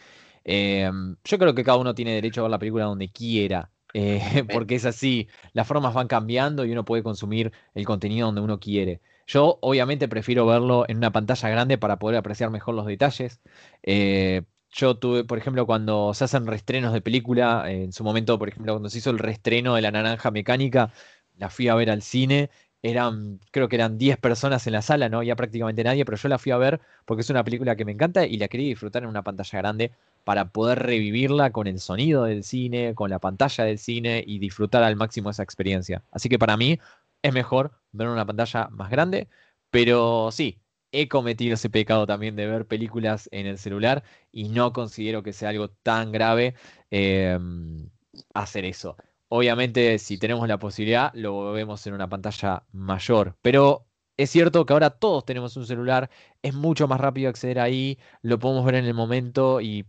[SPEAKER 4] Em, yo creo que cada uno tiene derecho a ver la película donde quiera, eh, porque es así, las formas van cambiando y uno puede consumir el contenido donde uno quiere. Yo obviamente prefiero verlo en una pantalla grande para poder apreciar mejor los detalles. Eh, yo tuve, por ejemplo, cuando se hacen restrenos de película, en su momento, por ejemplo, cuando se hizo el restreno de La Naranja Mecánica, la fui a ver al cine. Eran, creo que eran 10 personas en la sala, no había prácticamente nadie, pero yo la fui a ver porque es una película que me encanta y la quería disfrutar en una pantalla grande para poder revivirla con el sonido del cine, con la pantalla del cine y disfrutar al máximo esa experiencia. Así que para mí es mejor ver una pantalla más grande, pero sí, he cometido ese pecado también de ver películas en el celular y no considero que sea algo tan grave em, hacer eso. Obviamente, si tenemos la posibilidad, lo vemos en una pantalla mayor, pero es cierto que ahora todos tenemos un celular, es mucho más rápido acceder ahí, lo podemos ver en el momento y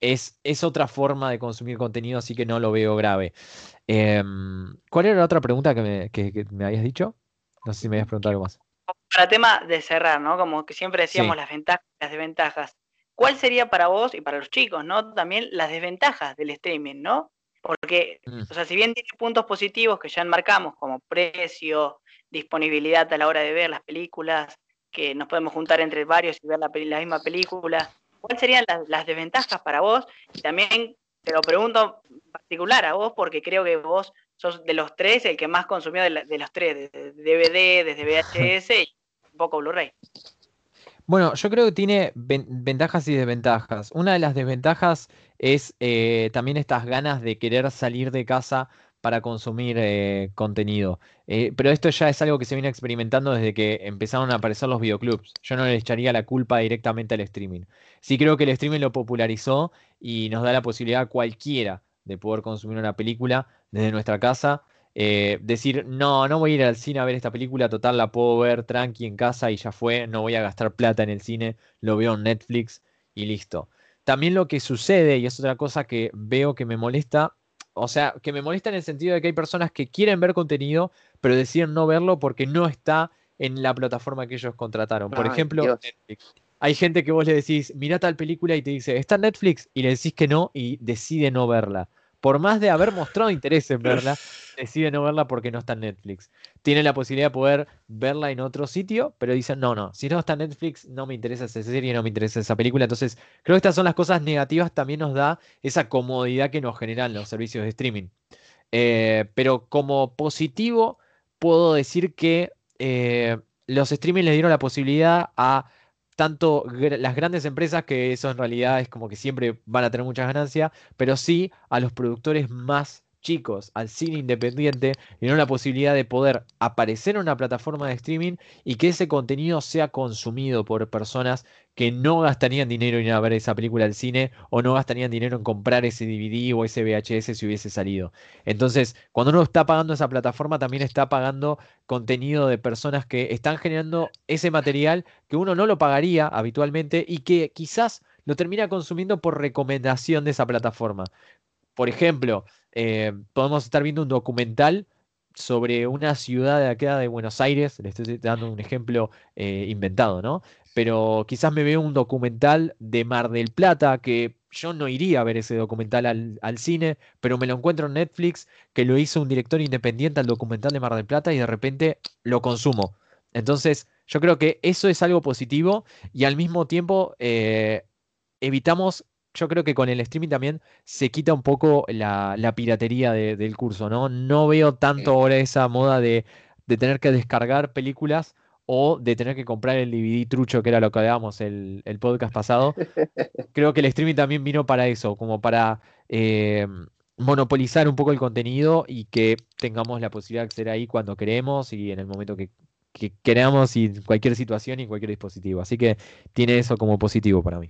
[SPEAKER 4] es, es otra forma de consumir contenido, así que no lo veo grave. Em, ¿Cuál era la otra pregunta que me, que me habías dicho? No sé si me habías preguntado algo más
[SPEAKER 1] para tema de cerrar, ¿no? Como que siempre decíamos las ventajas y las desventajas. ¿Cuál sería para vos y para los chicos, ¿no? También las desventajas del streaming, ¿no? Porque, mm. o sea, si bien tiene puntos positivos que ya enmarcamos, como precio, disponibilidad a la hora de ver las películas, que nos podemos juntar entre varios y ver la, la misma película, ¿cuáles serían las, las, desventajas para vos? Y también te lo pregunto en particular a vos, porque creo que vos sos de los tres el que más consumió de, los tres, desde DVD, desde VHS y un poco Blu-ray.
[SPEAKER 4] Bueno, yo creo que tiene ventajas y desventajas. Una de las desventajas es eh, también estas ganas de querer salir de casa para consumir eh, contenido. Eh, pero esto ya es algo que se viene experimentando desde que empezaron a aparecer los videoclubs. Yo no le echaría la culpa directamente al streaming. Sí creo que el streaming lo popularizó y nos da la posibilidad a cualquiera de poder consumir una película desde nuestra casa. Eh, decir, no, no voy a ir al cine a ver esta película, total la puedo ver tranqui en casa y ya fue, no voy a gastar plata en el cine, lo veo en Netflix y listo. También lo que sucede, y es otra cosa que veo que me molesta, o sea, que me molesta en el sentido de que hay personas que quieren ver contenido, pero deciden no verlo porque no está en la plataforma que ellos contrataron. Por ejemplo, Hay gente que vos le decís, mira tal película y te dice, ¿está en Netflix? Y le decís que no y decide no verla por más de haber mostrado interés en verla, decide no verla porque no está en Netflix. Tiene la posibilidad de poder verla en otro sitio, pero dicen, no, no, si no está en Netflix, no me interesa esa serie, no me interesa esa película. Entonces, creo que estas son las cosas negativas, también nos da esa comodidad que nos generan los servicios de streaming. Eh, pero como positivo, puedo decir que eh, los streaming le dieron la posibilidad a tanto las grandes empresas, que eso en realidad es como que siempre van a tener muchas ganancias, pero sí a los productores más chicos, al cine independiente, y no la posibilidad de poder aparecer en una plataforma de streaming y que ese contenido sea consumido por personas que no gastarían dinero en ir a ver esa película al cine o no gastarían dinero en comprar ese DVD o ese VHS si hubiese salido. Entonces, cuando uno está pagando esa plataforma, también está pagando contenido de personas que están generando ese material que uno no lo pagaría habitualmente y que quizás lo termina consumiendo por recomendación de esa plataforma. Por ejemplo, eh, podemos estar viendo un documental sobre una ciudad de acá de Buenos Aires, le estoy dando un ejemplo eh, inventado, ¿no? Pero quizás me veo un documental de Mar del Plata, que yo no iría a ver ese documental al, al, cine, pero me lo encuentro en Netflix, que lo hizo un director independiente al documental de Mar del Plata y de repente lo consumo. Entonces, yo creo que eso es algo positivo y al mismo tiempo eh, evitamos, yo creo que con el streaming también se quita un poco la, piratería del curso, ¿no? No veo tanto ahora esa moda de, tener que descargar películas o de tener que comprar el DVD trucho, que era lo que hablábamos el, el podcast pasado. Creo que el streaming también vino para eso, como para eh, monopolizar un poco el contenido y que tengamos la posibilidad de acceder ahí cuando queremos y en el momento que, queramos y en cualquier situación y en cualquier dispositivo. Así que tiene eso como positivo para mí.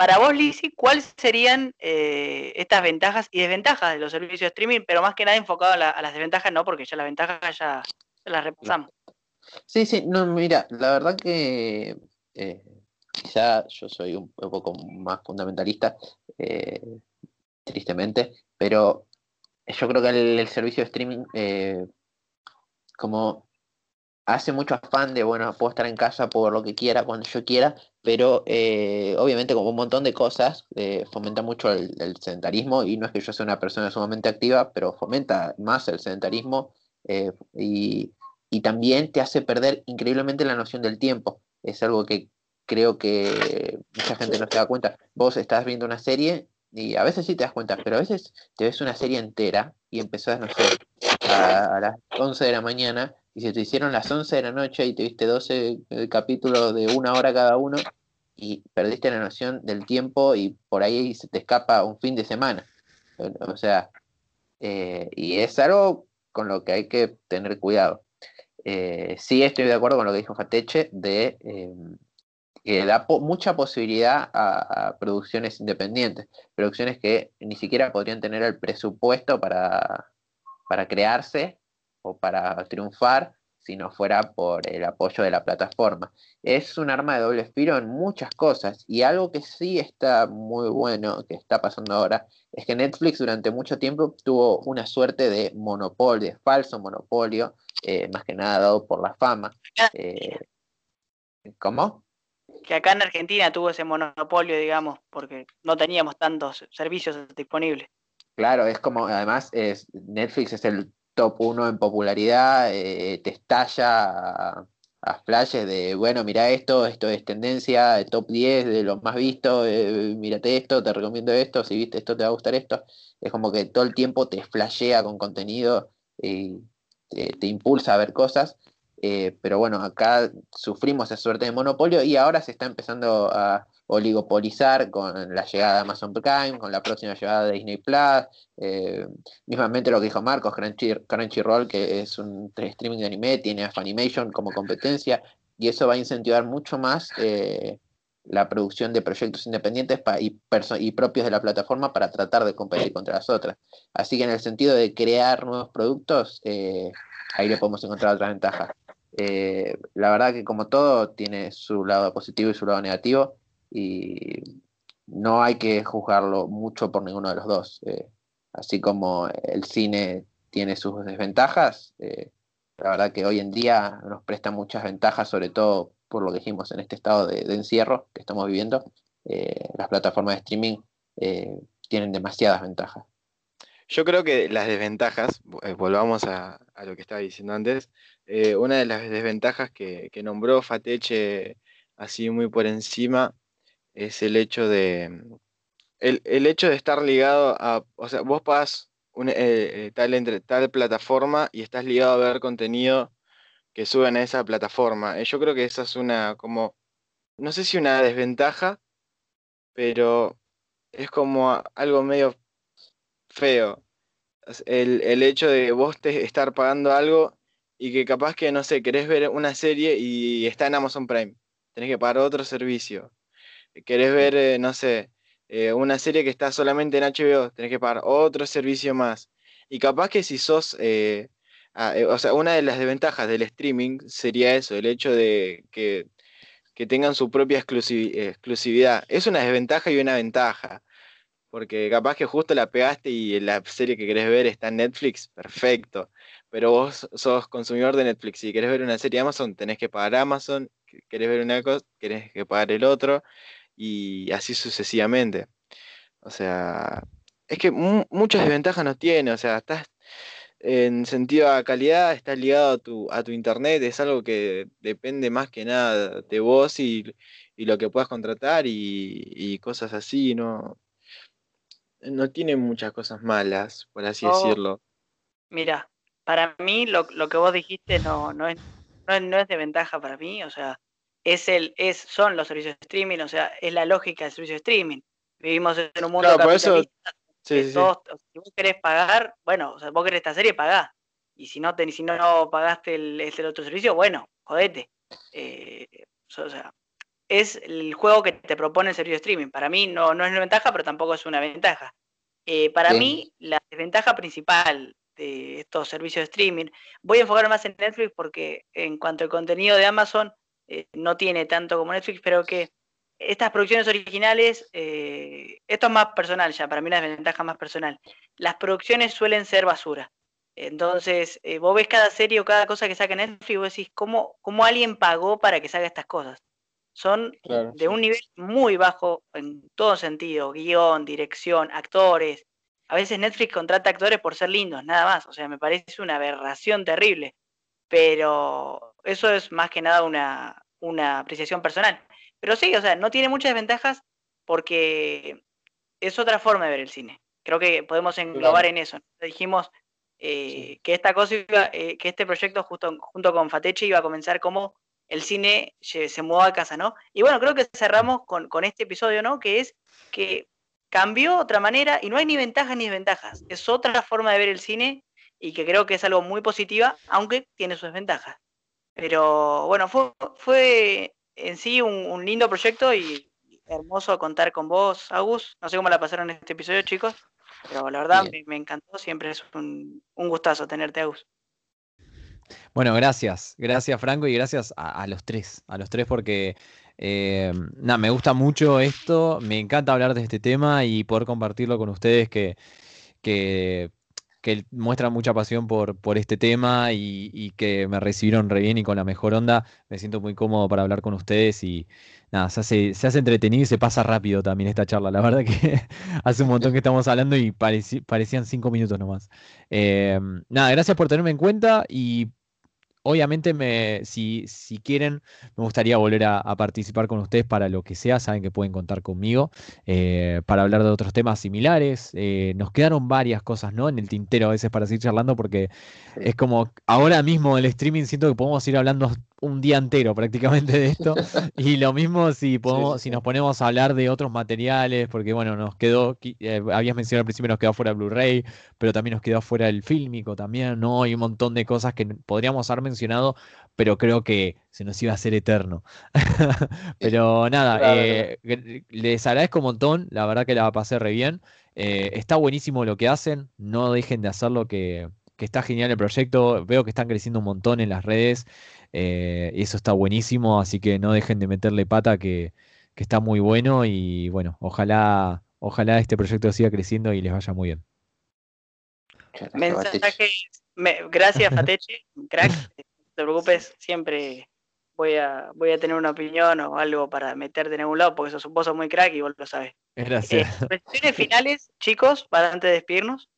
[SPEAKER 1] Para vos, Lizzy, ¿cuáles serían eh, estas ventajas y desventajas de los servicios de streaming? Pero más que nada enfocado a, las desventajas, no, porque ya las ventajas ya, las repasamos.
[SPEAKER 2] Sí, sí, no, mira, la verdad que eh, quizá yo soy un, poco más fundamentalista, eh, tristemente, pero yo creo que el, servicio de streaming, eh, como hace mucho afán de, bueno, puedo estar en casa por lo que quiera, cuando yo quiera, pero eh, obviamente como un montón de cosas, eh, fomenta mucho el, sedentarismo y no es que yo sea una persona sumamente activa, pero fomenta más el sedentarismo y, y, también te hace perder increíblemente la noción del tiempo. Es algo que creo que mucha gente no se da cuenta. Vos estás viendo una serie y a veces sí te das cuenta, pero a veces te ves una serie entera y empezás, no sé, a, las 11 de la mañana y se te hicieron las 11 de la noche y te viste 12 eh, capítulos de una hora cada uno y perdiste la noción del tiempo y por ahí se te escapa un fin de semana. O sea, eh, y es algo con lo que hay que tener cuidado. Eh, sí estoy de acuerdo con lo que dijo Fateche de em, que da mucha posibilidad a, producciones independientes, producciones que ni siquiera podrían tener el presupuesto para, para crearse o para triunfar si no fuera por el apoyo de la plataforma. Es un arma de doble filo en muchas cosas y algo que sí está muy bueno, que está pasando ahora, es que Netflix durante mucho tiempo tuvo una suerte de monopolio, de falso monopolio, eh, más que nada dado por la fama. Eh, ¿Cómo?
[SPEAKER 1] que acá en Argentina tuvo ese monopolio, digamos, porque no teníamos tantos servicios disponibles.
[SPEAKER 2] Claro, es como, además, es, Netflix es el top uno en popularidad, eh, te estalla a, flashes de, bueno, mira esto, esto es tendencia, top 10 de los más vistos, eh, mírate esto, te recomiendo esto, si viste esto te va a gustar esto. Es como que todo el tiempo te flashea con contenido y te impulsa a ver cosas. Eh, pero bueno, acá sufrimos esa suerte de monopolio y ahora se está empezando a oligopolizar con la llegada de Amazon Prime, con la próxima llegada de Disney Plus, eh, mismamente lo que dijo Marcos, Crunchyroll, que es un streaming de anime, tiene a Funimation como competencia, y eso va a incentivar mucho más eh, la producción de proyectos independientes y, y, propios de la plataforma para tratar de competir contra las otras. Así que en el sentido de crear nuevos productos, ahí le podemos encontrar otras ventajas. Eh, la verdad que como todo tiene su lado positivo y su lado negativo y no hay que juzgarlo mucho por ninguno de los dos. Eh, así como el cine tiene sus desventajas, eh, la verdad que hoy en día nos presta muchas ventajas, sobre todo por lo que dijimos en este estado de, encierro que estamos viviendo. las plataformas de streaming tienen demasiadas ventajas.
[SPEAKER 3] Yo creo que las desventajas, volvamos a, lo que estaba diciendo antes, eh, una de las desventajas que, nombró Fateche así muy por encima es el hecho de el, hecho de estar ligado a, o sea, vos pagas un, eh, eh, tal, entre, tal plataforma y estás ligado a ver contenido que suben a esa plataforma. yo creo que esa es una como, no sé si una desventaja, pero es como algo medio feo. El, el hecho de vos te estar pagando algo y que capaz que, no sé, querés ver una serie y está en Amazon Prime, tenés que pagar otro servicio. Querés ver, eh, no sé, eh, una serie que está solamente en HBO, tenés que pagar otro servicio más. Y capaz que si sos, eh, o sea, una de las desventajas del streaming sería eso, el hecho de que, que tengan su propia exclusividad. Es una desventaja y una ventaja. Porque capaz que justo la pegaste y la serie que querés ver está en Netflix, perfecto pero vos sos consumidor de Netflix y querés ver una serie de Amazon, tenés que pagar Amazon, querés ver una cosa, tenés que pagar el otro, y así sucesivamente. O sea, es que muchas desventajas no tiene, o sea, estás, en sentido a calidad está ligado a tu, a tu internet, es algo que depende más que nada de vos y, lo que puedas contratar y, cosas así, no, no tiene muchas cosas malas, por así decirlo.
[SPEAKER 1] Mira, para mí lo, que vos dijiste no, no, es, no, es, de ventaja para mí, o sea, es el, es, son los servicios de streaming, o sea, es la lógica del servicio de streaming. Vivimos en un mundo capitalista si vos querés pagar, bueno, o sea, vos querés esta serie, pagá. Y si no, te, si no pagaste el, el, otro servicio, bueno, jodete. Eh, o sea, es el juego que te propone el servicio de streaming. Para mí no, no es una ventaja, pero tampoco es una ventaja. Eh, para mí, la desventaja principal de estos servicios de streaming, voy a enfocar más en Netflix porque en cuanto al contenido de Amazon, eh, no tiene tanto como Netflix, pero que estas producciones originales, eh, esto es más personal ya, para mí una desventaja más personal. Las producciones suelen ser basura. Entonces, eh, vos ves cada serie o cada cosa que saca Netflix y vos decís, ¿cómo, cómo alguien pagó para que salga estas cosas? Son de un nivel muy bajo en todo sentido, guion, dirección, actores. A veces Netflix contrata actores por ser lindos, nada más. O sea, me parece una aberración terrible. Pero eso es más que nada una, una apreciación personal. Pero sí, o sea, no tiene muchas ventajas porque es otra forma de ver el cine. Creo que podemos englobar en eso. Dijimos eh, que esta cosa eh, que este proyecto justo, junto con Fateche iba a comenzar como el cine se, mudó a casa, ¿no? Y bueno, creo que cerramos con, con este episodio, ¿no? Que es que cambió otra manera y no hay ni ventajas ni desventajas. Es otra forma de ver el cine y que creo que es algo muy positiva, aunque tiene sus desventajas. Pero bueno, fue, fue en sí un, lindo proyecto y hermoso contar con vos, Agus. No sé cómo la pasaron en este episodio, chicos, pero la verdad me, encantó. Siempre es un, gustazo tenerte, Agus.
[SPEAKER 4] Bueno, gracias. Gracias, Franco, y gracias a, los tres. A los tres porque eh, nada, me gusta mucho esto. Me encanta hablar de este tema y poder compartirlo con ustedes que, que que muestra mucha pasión por, por este tema y, que me recibieron re bien y con la mejor onda. Me siento muy cómodo para hablar con ustedes y nada, se hace, se hace entretenido y se pasa rápido también esta charla. La verdad que hace un montón que estamos hablando y parecían cinco minutos nomás. Eh, nada, gracias por tenerme en cuenta y obviamente, me, si, si quieren, me gustaría volver a, participar con ustedes para lo que sea. Saben que pueden contar conmigo eh, para hablar de otros temas similares. Eh, nos quedaron varias cosas, ¿no? En el tintero a veces para seguir charlando, porque es como ahora mismo el streaming siento que podemos ir hablando un día entero prácticamente de esto. y lo mismo si podemos, si nos ponemos a hablar de otros materiales, porque bueno, nos quedó, eh, habías mencionado al principio, nos quedó fuera Blu-ray, pero también nos quedó fuera el fílmico también, ¿no? Hay un montón de cosas que podríamos haber mencionado, pero creo que se nos iba a hacer eterno. pero nada, eh, les agradezco un montón, la verdad que la pasé re bien. Eh, está buenísimo lo que hacen, no dejen de hacer lo que, que está genial el proyecto, veo que están creciendo un montón en las redes. Eh, y eso está buenísimo, así que no dejen de meterle pata que, está muy bueno y bueno, ojalá, ojalá este proyecto siga creciendo y les vaya muy bien.
[SPEAKER 1] Mensaje, gracias Fateche, crack, no te preocupes, siempre voy a, voy a tener una opinión o algo para meterte en algún lado, porque sos, vos sos muy crack y vos lo sabes.
[SPEAKER 4] Gracias.
[SPEAKER 1] Eh, finales, chicos, para antes de despedirnos.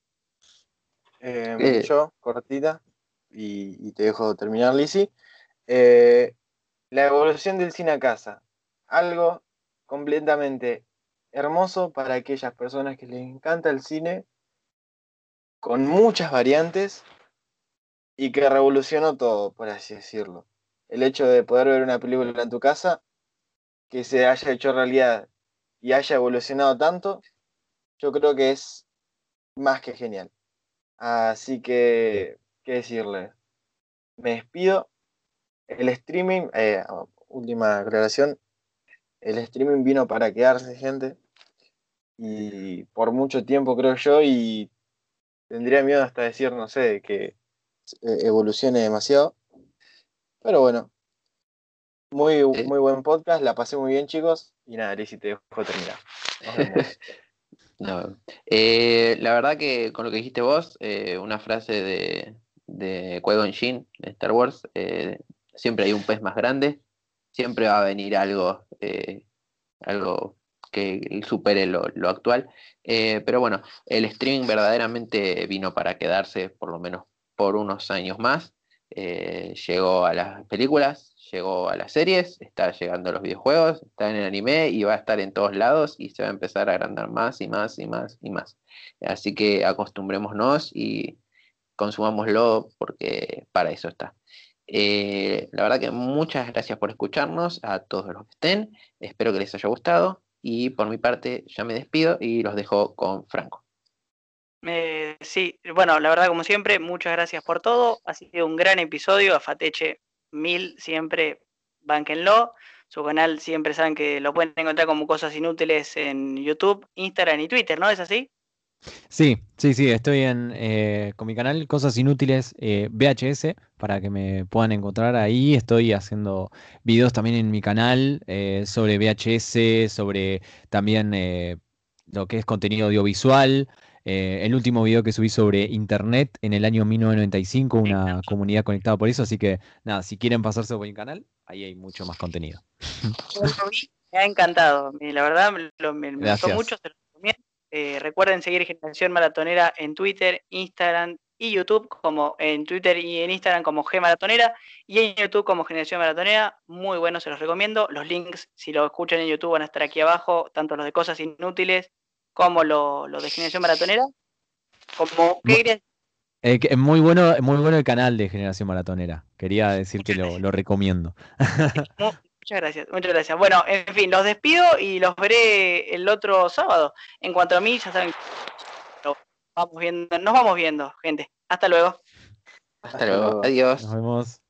[SPEAKER 3] Em, eh. Yo, cortita, y, y, te dejo terminar, Lizzy. Eh, la evolución del cine a casa. Algo completamente hermoso para aquellas personas que les encanta el cine, con muchas variantes y que revolucionó todo, por así decirlo. El hecho de poder ver una película en tu casa, que se haya hecho realidad y haya evolucionado tanto, yo creo que es más que genial. Así que, ¿qué decirle? Me despido el streaming, eh, última aclaración, el streaming vino para quedarse, gente. Y por mucho tiempo, creo yo, y tendría miedo hasta decir, no sé, que evolucione demasiado. Pero bueno, muy, muy buen podcast, la pasé muy bien, chicos. Y nada, Lizzy, te dejo terminar.
[SPEAKER 2] Eh, la verdad que con lo que dijiste vos, eh, una frase de, de Qui-Gon Jinn de Star Wars, siempre hay un pez más grande, siempre va a venir algo, eh, algo que supere lo, actual. Eh, pero bueno, el streaming verdaderamente vino para quedarse, por lo menos por unos años más. Eh, llegó a las películas, llegó a las series, está llegando a los videojuegos, está en el anime y va a estar en todos lados y se va a empezar a agrandar más y más y más y más. Así que acostumbrémonos y consumámoslo porque para eso está. Eh, la verdad que muchas gracias por escucharnos a todos los que estén. Espero que les haya gustado y por mi parte ya me despido y los dejo con Franco.
[SPEAKER 1] Eh, sí, bueno, la verdad como siempre, muchas gracias por todo. Ha sido un gran episodio. A Fateche mil siempre, bánquenlo. Su canal siempre saben que lo pueden encontrar como cosas inútiles en YouTube, Instagram y Twitter, ¿no? ¿Es así?
[SPEAKER 4] Sí, sí, sí, estoy en, eh, con mi canal Cosas Inútiles eh, VHS para que me puedan encontrar ahí. Estoy haciendo videos también en mi canal eh, sobre VHS, sobre también lo que es contenido audiovisual. el último video que subí sobre Internet en el año 1995, una comunidad conectada por eso. Así que nada, si quieren pasarse por mi canal, ahí hay mucho más contenido.
[SPEAKER 1] Me ha encantado, la verdad me, gustó mucho, se lo recomiendo. Eh, recuerden seguir Generación Maratonera en Twitter, Instagram y YouTube, como en Twitter y en Instagram como G Maratonera y en YouTube como Generación Maratonera. Muy bueno, se los recomiendo. Los links, si lo escuchan en YouTube, van a estar aquí abajo, tanto los de cosas inútiles como los lo de Generación Maratonera. Como, ¿qué
[SPEAKER 4] eh, muy bueno, muy bueno el canal de Generación Maratonera. Quería decir que lo, lo recomiendo.
[SPEAKER 1] Muchas gracias, muchas gracias. Bueno, en fin, los despido y los veré el otro sábado. En cuanto a mí, ya saben, vamos viendo, nos vamos viendo, gente. Hasta luego.
[SPEAKER 2] Hasta luego. Adiós.
[SPEAKER 4] Nos vemos.